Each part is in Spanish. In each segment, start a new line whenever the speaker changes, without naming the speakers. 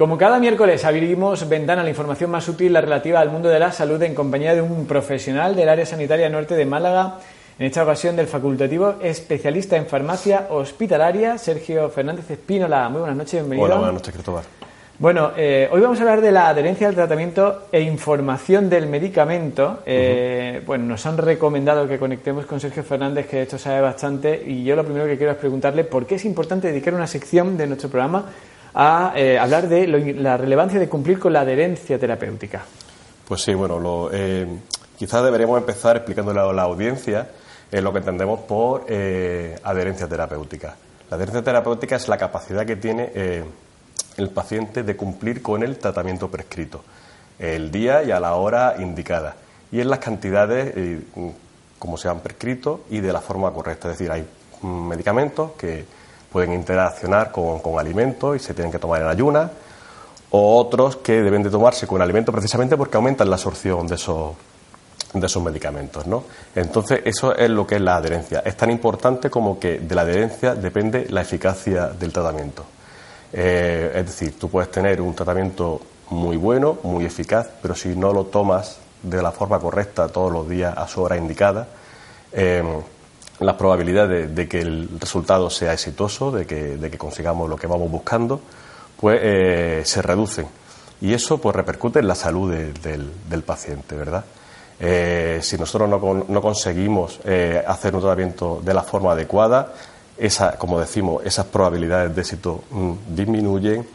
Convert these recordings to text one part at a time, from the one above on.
Como cada miércoles abrimos ventana a la información más útil, la relativa al mundo de la salud, en compañía de un profesional del área sanitaria norte de Málaga, en esta ocasión del facultativo especialista en farmacia hospitalaria, Sergio Fernández Espínola. Muy buenas noches, bienvenido.
Hola, buenas noches, Cristóbal.
Bueno, eh, hoy vamos a hablar de la adherencia al tratamiento e información del medicamento. Eh, Bueno, nos han recomendado que conectemos con Sergio Fernández, que de esto sabe bastante, y yo lo primero que quiero es preguntarle por qué es importante dedicar una sección de nuestro programa a eh, hablar de lo- la relevancia de cumplir con la adherencia terapéutica.
Pues sí, bueno, lo, eh, quizás deberíamos empezar explicándole a la audiencia eh, lo que entendemos por eh, adherencia terapéutica. La adherencia terapéutica es la capacidad que tiene el paciente de cumplir con el tratamiento prescrito, el día y a la hora indicada, y en las cantidades eh, como se han prescrito y de la forma correcta. Es decir, hay mm, medicamentos que pueden interaccionar con, con alimentos y se tienen que tomar en ayunas, o otros que deben de tomarse con alimento precisamente porque aumentan la absorción de esos, de esos medicamentos. ¿no? Entonces, eso es lo que es la adherencia. Es tan importante como que de la adherencia depende la eficacia del tratamiento. Eh, es decir, tú puedes tener un tratamiento muy bueno, muy eficaz, pero si no lo tomas de la forma correcta todos los días a su hora indicada, eh, las probabilidades de que el resultado sea exitoso, de que, de que consigamos lo que vamos buscando, pues eh, se reducen. Y eso pues repercute en la salud de- del, del paciente, ¿verdad? Eh, si nosotros no, no conseguimos eh, hacer un tratamiento de la forma adecuada, esa, como decimos, esas probabilidades de éxito mm, disminuyen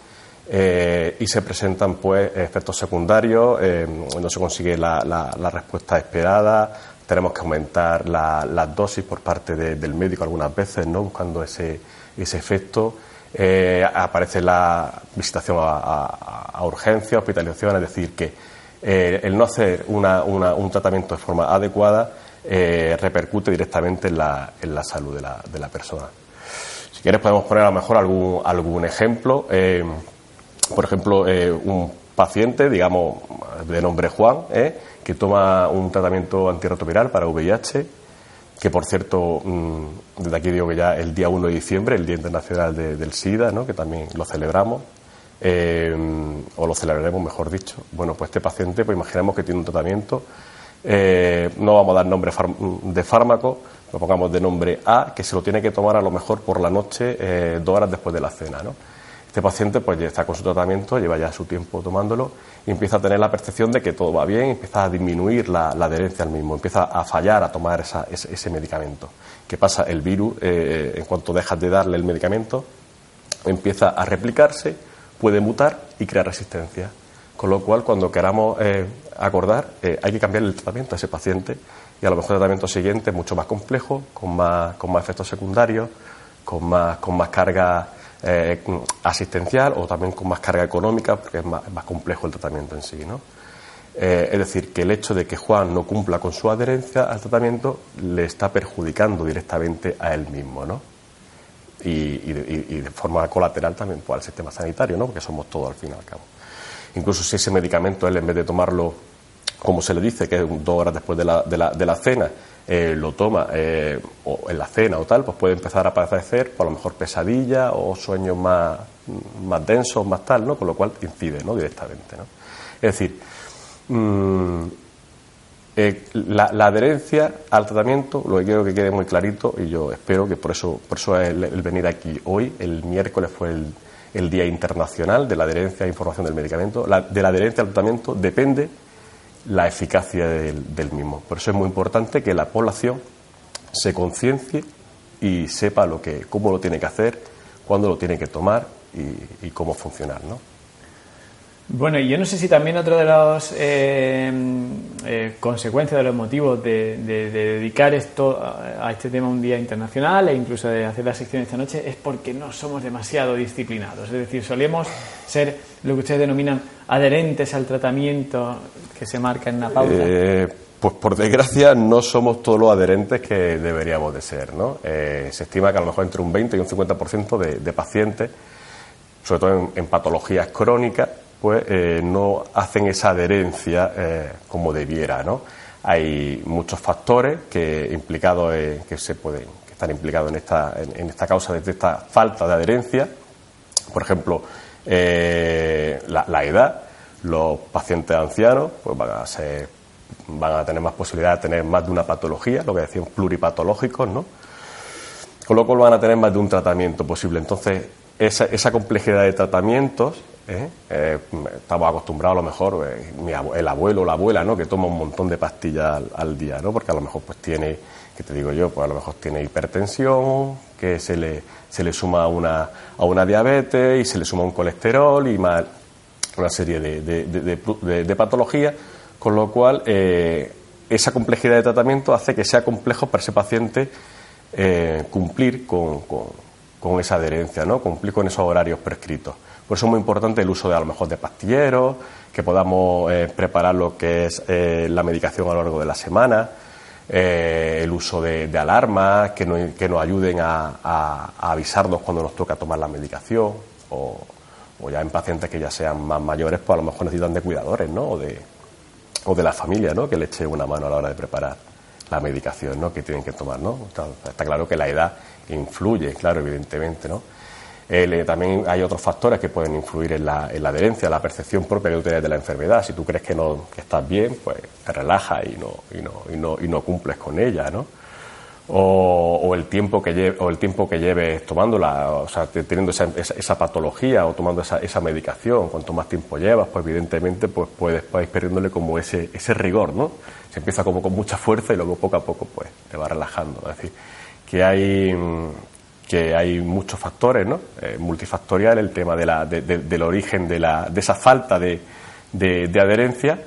y se presentan pues efectos secundarios, no se consigue la- la respuesta esperada, tenemos que aumentar la- las dosis por parte de- del médico algunas veces, ¿no? buscando ese, ese efecto. Eh, aparece la visitación a, a- urgencia, hospitalización, es decir, que eh, el no hacer una- una- un tratamiento de forma adecuada eh, repercute directamente en la, en la salud de la, de la persona. Si quieres podemos poner a lo mejor algún, algún ejemplo. Por ejemplo, un paciente, digamos, de nombre Juan, eh, que toma un tratamiento antirretroviral para VIH, que por cierto, mm, desde aquí digo que ya el día 1 de diciembre, el Día Internacional de- del SIDA, ¿no? que también lo celebramos, eh, o lo celebraremos, mejor dicho. Bueno, pues este paciente, pues imaginemos que tiene un tratamiento, eh, no vamos a dar nombre de fármaco, lo pongamos de nombre A, que se lo tiene que tomar a lo mejor por la noche, dos horas después de la cena, ¿no? Este paciente pues ya está con su tratamiento, lleva ya su tiempo tomándolo y empieza a tener la percepción de que todo va bien, empieza a disminuir la, adherencia al mismo, empieza a fallar a tomar esa- ese, medicamento. ¿Qué pasa? El virus, eh, en cuanto dejas de darle el medicamento, empieza a replicarse, puede mutar y crear resistencia. Con lo cual, cuando queramos eh, acordar, eh, hay que cambiar el tratamiento a ese paciente y a lo mejor el tratamiento siguiente es mucho más complejo, con más, con más efectos secundarios, con más, con más carga eh, asistencial o también con más carga económica, porque es más, complejo el tratamiento en sí. ¿no? Eh, es decir, que el hecho de que Juan no cumpla con su adherencia al tratamiento le está perjudicando directamente a él mismo, ¿no? y de forma colateral también pues, al sistema sanitario, ¿no? porque somos todos al fin y al cabo. Incluso si ese medicamento él en vez de tomarlo, como se le dice, que dos horas después de la, de la, de la cena, eh, lo toma eh, o en la cena o tal, pues puede empezar a padecer por a lo mejor pesadilla o sueños más, más densos, más tal, ¿no? con lo cual incide ¿no? directamente. ¿no? Es decir, mm, eh, la, la adherencia al tratamiento, lo que quiero que quede muy clarito, y yo espero que por eso, por eso el, el venir aquí hoy, el miércoles fue el, el Día Internacional de la Adherencia a Información del Medicamento, la- de la adherencia al tratamiento depende la eficacia del, del mismo. Por eso es muy importante que la población se conciencie y sepa lo que, cómo lo tiene que hacer, cuándo lo tiene que tomar y, y cómo funcionar, ¿no?
Bueno, y yo no sé si también otro de los eh, eh, consecuencias de los motivos de, de- de dedicar esto a, este tema un día internacional e incluso de hacer la sección esta noche es porque no somos demasiado disciplinados. Es decir, solemos ser lo que ustedes denominan adherentes al tratamiento que se marca en la pauta.
Eh, pues por desgracia no somos todos los adherentes que deberíamos de ser, ¿no? Eh, se estima que a lo mejor entre un 20 y un 50% de, de pacientes, sobre todo en patologías crónicas, pues eh, no hacen esa adherencia eh, como debiera, ¿no? Hay muchos factores que implicados que se pueden que están implicados en esta en, en esta causa de esta falta de adherencia Por ejemplo, eh, la, edad, los pacientes ancianos pues van a van a tener más posibilidad de tener más de una patología, lo que decíamos pluripatológicos, ¿no? Con lo cual van a tener más de un tratamiento posible. Entonces, esa complejidad de tratamientos, ¿eh? Eh, estamos acostumbrados a lo mejor, el abuelo o la abuela, ¿no? Que toma un montón de pastillas al, día, ¿no? Porque a lo mejor pues tiene, que te digo yo, pues a lo mejor tiene hipertensión, que se le, se le suma una, a una diabetes y se le suma un colesterol y más una serie de, de, patologías, con lo cual eh, esa complejidad de tratamiento hace que sea complejo para ese paciente eh, cumplir con, esa adherencia, ¿no? cumplir con esos horarios prescritos. Por eso es muy importante el uso de a lo mejor de pastilleros, que podamos eh, preparar lo que es la medicación a lo largo de la semana, eh, el uso de, alarmas que, nos ayuden a, avisarnos cuando nos toca tomar la medicación o, ya en pacientes que ya sean más mayores, pues a lo mejor necesitan de cuidadores, ¿no? O de, o de la familia, ¿no? Que le eche una mano a la hora de preparar la medicación, ¿no? Que tienen que tomar, ¿no? está claro que la edad influye, claro, evidentemente, ¿no? Eh, también hay otros factores que pueden influir en la, en la adherencia, la percepción propia que tú de la enfermedad. Si tú crees que no estás bien, pues te relajas y no, y no, y no, y no cumples con ella, ¿no? O, el tiempo que lleve, o el tiempo que lleves tomándola, o sea, teniendo esa, esa, patología o tomando esa, esa, medicación, cuanto más tiempo llevas, pues evidentemente pues puedes, ir perdiéndole como ese, ese rigor, ¿no? Se empieza como con mucha fuerza y luego poco a poco pues te va relajando. Es decir, que hay que hay muchos factores, ¿no? Eh, multifactorial, el tema de la, del origen de, la, de esa falta de, adherencia,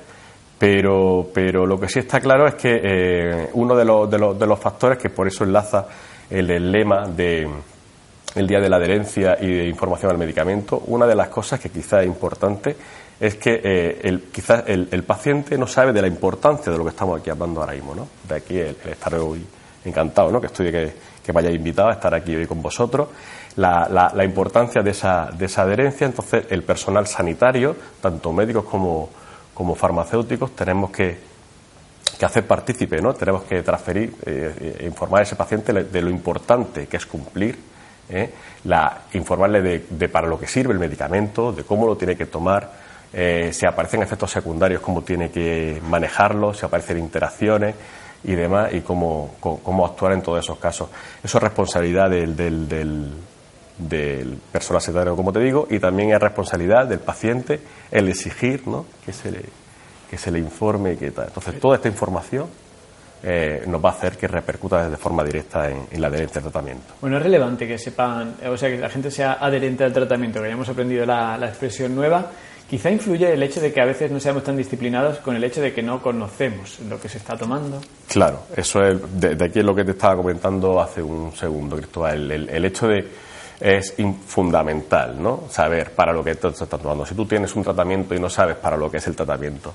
pero, pero lo que sí está claro es que eh, uno de los, de, los, de los factores, que por eso enlaza el, lema de el Día de la Adherencia y de Información al Medicamento, una de las cosas que quizá es importante es que eh, el, quizás el, paciente no sabe de la importancia de lo que estamos aquí hablando ahora mismo, ¿no? De aquí el, estar hoy encantado, ¿no? Que estoy que que me hayáis invitado a estar aquí hoy con vosotros, la, la, importancia de esa, de esa adherencia. Entonces, el personal sanitario, tanto médicos como, como farmacéuticos, tenemos que, que hacer partícipe, ¿no? Tenemos que transferir, eh, eh, informar a ese paciente de lo importante que es cumplir, ¿eh? informarle de, para lo que sirve el medicamento, de cómo lo tiene que tomar, si aparecen efectos secundarios, cómo tiene que manejarlos, si aparecen interacciones y demás, y cómo, cómo, actuar en todos esos casos. Eso es responsabilidad del, personal sanitario, como te digo, y también es responsabilidad del paciente el exigir ¿no? que, se le, que se le informe. Que tal. Entonces, toda esta información eh, nos va a hacer que repercuta de forma directa en, la adherencia al tratamiento.
Bueno, es relevante que sepan, o sea, que la gente sea adherente al tratamiento, que hayamos aprendido la, la expresión nueva Quizá influye el hecho de que a veces no seamos tan disciplinados con el hecho de que no conocemos lo que se está tomando.
Claro, eso es de, aquí es lo que te estaba comentando hace un segundo, Cristóbal. El, hecho de es fundamental, ¿no? Saber para lo que te estás tomando. Si tú tienes un tratamiento y no sabes para lo que es el tratamiento,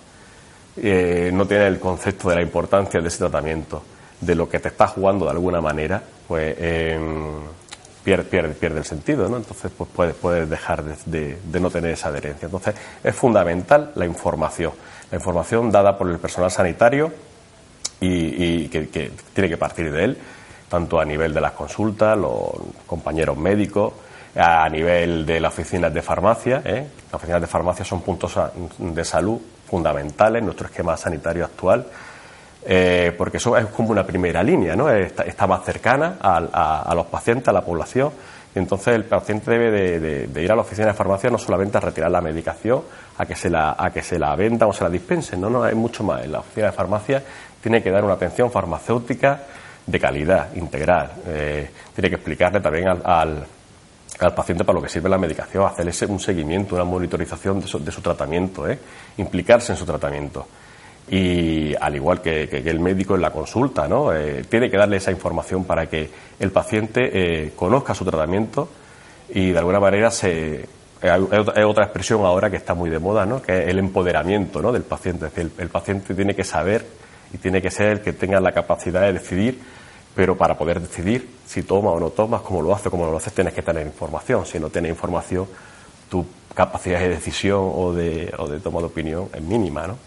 eh, no tienes el concepto de la importancia de ese tratamiento, de lo que te está jugando de alguna manera, pues em, pierde, pierde, pierde el sentido, ¿no? Entonces, pues puedes, puedes dejar de, no tener esa adherencia. Entonces, es fundamental la información. La información dada por el personal sanitario y, que, tiene que partir de él, tanto a nivel de las consultas, los compañeros médicos, a nivel de las oficinas de farmacia. ¿eh? Las oficinas de farmacia son puntos de salud fundamentales en nuestro esquema sanitario actual eh, porque eso es como una primera línea, ¿no? Está, más cercana a, los pacientes, a la población. Y entonces el paciente debe de, ir a la oficina de farmacia no solamente a retirar la medicación, a que se la, a que se la vendan o se la dispensen, no, no, hay mucho más. La oficina de farmacia tiene que dar una atención farmacéutica de calidad, integral. Eh, tiene que explicarle también al, al, paciente para lo que sirve la medicación, hacerle un seguimiento, una monitorización de su, de su tratamiento, ¿eh? implicarse en su tratamiento y al igual que, el médico en la consulta, ¿no? Eh, tiene que darle esa información para que el paciente eh, conozca su tratamiento y de alguna manera se hay otra expresión ahora que está muy de moda, ¿no? que es el empoderamiento ¿no? del paciente. Es decir, el, paciente tiene que saber y tiene que ser el que tenga la capacidad de decidir, pero para poder decidir si toma o no toma, cómo lo hace, cómo no lo hace, tienes que tener información. Si no tienes información, tu capacidad de decisión o de, o de toma de opinión es mínima. ¿no?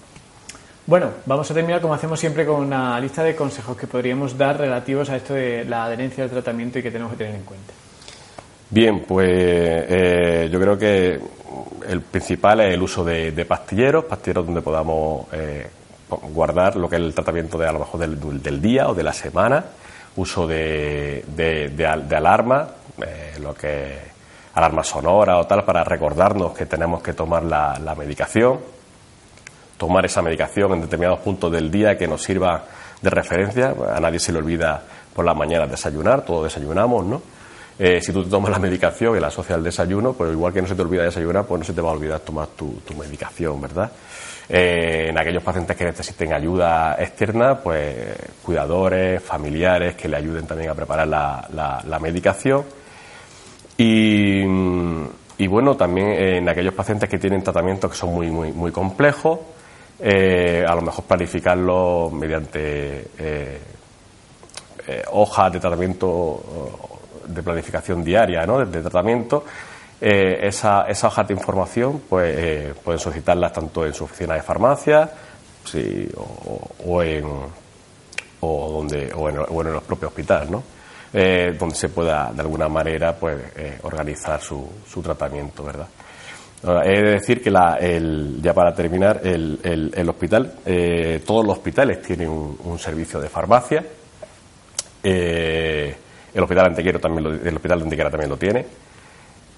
Bueno, vamos a terminar como hacemos siempre con una lista de consejos que podríamos dar relativos a esto de la adherencia al tratamiento y que tenemos que tener en cuenta.
Bien, pues eh, yo creo que el principal es el uso de, pastilleros, pastilleros donde podamos eh, guardar lo que es el tratamiento de a lo mejor del, día o de la semana, uso de, de, alarma, eh, lo que alarma sonora o tal, para recordarnos que tenemos que tomar la, la medicación, tomar esa medicación en determinados puntos del día que nos sirva de referencia. A nadie se le olvida por la mañana desayunar, todos desayunamos, ¿no? Eh, si tú te tomas la medicación y la asocias al desayuno, pues igual que no se te olvida desayunar, pues no se te va a olvidar tomar tu, medicación, ¿verdad? Eh, en aquellos pacientes que necesiten ayuda externa, pues cuidadores, familiares que le ayuden también a preparar la, medicación. Y, bueno, también en aquellos pacientes que tienen tratamientos que son muy, muy, muy complejos, eh, a lo mejor planificarlo mediante hojas de tratamiento de planificación diaria ¿no? de, tratamiento, eh, esa, hoja de información pues, eh, pueden solicitarlas tanto en su oficina de farmacia sí, o, en, o, donde, o, en, o en los propios hospitales, ¿no? Eh, donde se pueda de alguna manera pues, organizar su, su tratamiento. ¿verdad? he de decir que la, el, ya para terminar, el, el, hospital, todos los hospitales tienen un, servicio de farmacia. El hospital Antequera también el hospital de también lo tiene.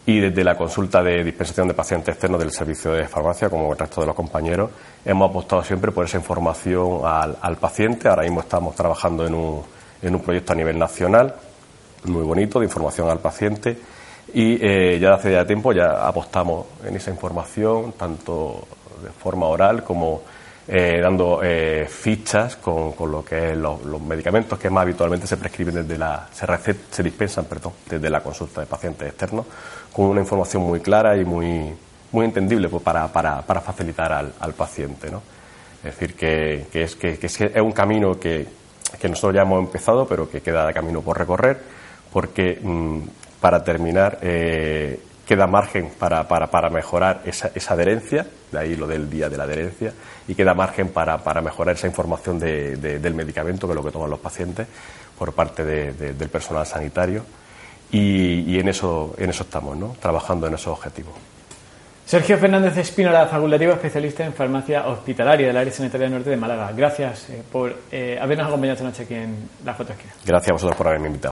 Y desde la consulta de dispensación de pacientes externos del servicio de farmacia, como el resto de los compañeros, hemos apostado siempre por esa información al, paciente. Ahora mismo estamos trabajando en un, en un proyecto a nivel nacional muy bonito de información al paciente y eh, ya hace ya tiempo ya apostamos en esa información tanto de forma oral como eh, dando eh, fichas con, con, lo que es los, medicamentos que más habitualmente se prescriben desde la se, se dispensan perdón desde la consulta de pacientes externos con una información muy clara y muy muy entendible pues, para, para, para facilitar al, al, paciente ¿no? es decir que, que, es, que, es, un camino que, que nosotros ya hemos empezado pero que queda de camino por recorrer porque mm, para terminar eh, queda margen para, para, para mejorar esa, esa, adherencia, de ahí lo del día de la adherencia, y queda margen para, para mejorar esa información de, del medicamento, que es lo que toman los pacientes, por parte del personal sanitario. Y, y, en, eso, en eso estamos, ¿no? trabajando en esos objetivos.
Sergio Fernández Espínola, facultativo especialista en farmacia hospitalaria del área sanitaria norte de Málaga. Gracias eh, por eh, habernos acompañado esta noche aquí en La Foto
Gracias a vosotros por haberme invitado.